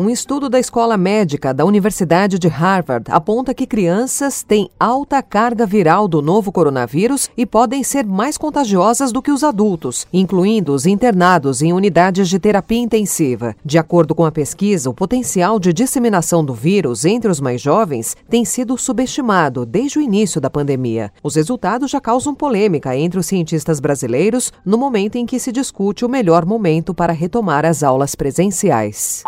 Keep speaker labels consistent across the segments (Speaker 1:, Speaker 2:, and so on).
Speaker 1: Um estudo da Escola Médica da Universidade de Harvard aponta que crianças têm alta carga viral do novo coronavírus e podem ser mais contagiosas do que os adultos, incluindo os internados em unidades de terapia intensiva. De acordo com a pesquisa, o potencial de disseminação do vírus entre os mais jovens tem sido subestimado desde o início da pandemia. Os resultados já causam polêmica entre os cientistas brasileiros no momento em que se discute o melhor momento para retomar as aulas presenciais.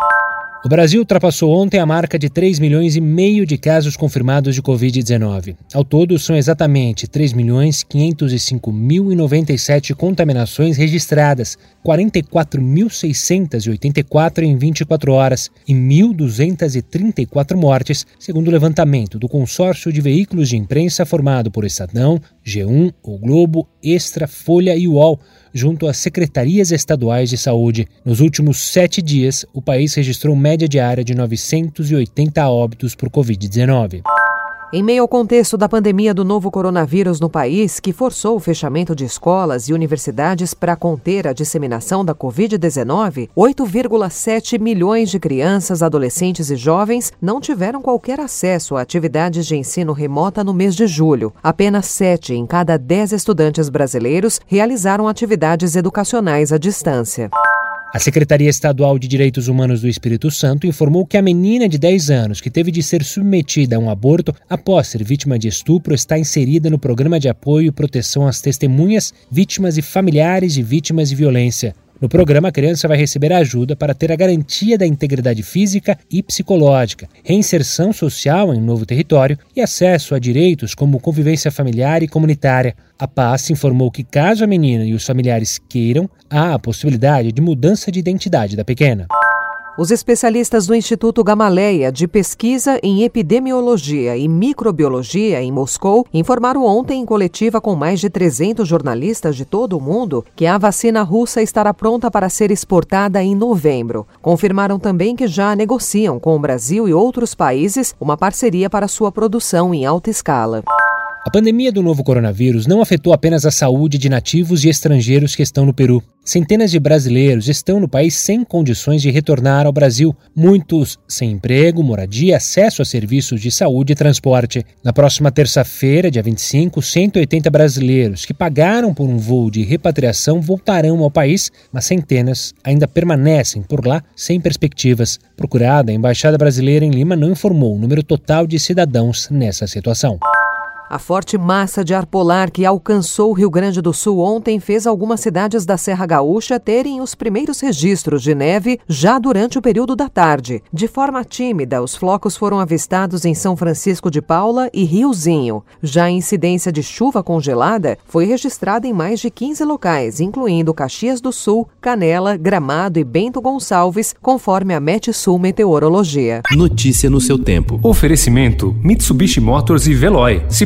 Speaker 2: O Brasil ultrapassou ontem a marca de 3 milhões e meio de casos confirmados de Covid-19. Ao todo, são exatamente 3 milhões 505 mil e 97 contaminações registradas, 44.684 em 24 horas e 1.234 mortes, segundo o levantamento do consórcio de veículos de imprensa formado por Estadão, G1, O Globo, Extra, Folha e UOL, junto às secretarias estaduais de saúde. Nos últimos sete dias, o país registrou média diária de 980 óbitos por Covid-19.
Speaker 1: Em meio ao contexto da pandemia do novo coronavírus no país, que forçou o fechamento de escolas e universidades para conter a disseminação da Covid-19, 8,7 milhões de crianças, adolescentes e jovens não tiveram qualquer acesso a atividades de ensino remota no mês de julho. Apenas 7 em cada 10 estudantes brasileiros realizaram atividades educacionais à distância.
Speaker 2: A Secretaria Estadual de Direitos Humanos do Espírito Santo informou que a menina de 10 anos que teve de ser submetida a um aborto após ser vítima de estupro está inserida no programa de apoio e proteção às testemunhas, vítimas e familiares de vítimas de violência. No programa, a criança vai receber ajuda para ter a garantia da integridade física e psicológica, reinserção social em um novo território e acesso a direitos como convivência familiar e comunitária. A PAS informou que, caso a menina e os familiares queiram, há a possibilidade de mudança de identidade da pequena.
Speaker 1: Os especialistas do Instituto Gamaleia de Pesquisa em Epidemiologia e Microbiologia em Moscou informaram ontem em coletiva com mais de 300 jornalistas de todo o mundo que a vacina russa estará pronta para ser exportada em novembro. Confirmaram também que já negociam com o Brasil e outros países uma parceria para sua produção em alta escala.
Speaker 2: A pandemia do novo coronavírus não afetou apenas a saúde de nativos e estrangeiros que estão no Peru. Centenas de brasileiros estão no país sem condições de retornar ao Brasil, muitos sem emprego, moradia, acesso a serviços de saúde e transporte. Na próxima terça-feira, dia 25, 180 brasileiros que pagaram por um voo de repatriação voltarão ao país, mas centenas ainda permanecem por lá sem perspectivas. Procurada, a Embaixada Brasileira em Lima não informou o número total de cidadãos nessa situação.
Speaker 1: A forte massa de ar polar que alcançou o Rio Grande do Sul ontem fez algumas cidades da Serra Gaúcha terem os primeiros registros de neve já durante o período da tarde. De forma tímida, os flocos foram avistados em São Francisco de Paula e Riozinho. Já a incidência de chuva congelada foi registrada em mais de 15 locais, incluindo Caxias do Sul, Canela, Gramado e Bento Gonçalves, conforme a Metsul Meteorologia.
Speaker 3: Notícia no seu tempo.
Speaker 4: Oferecimento: Mitsubishi Motors e Veloy. Se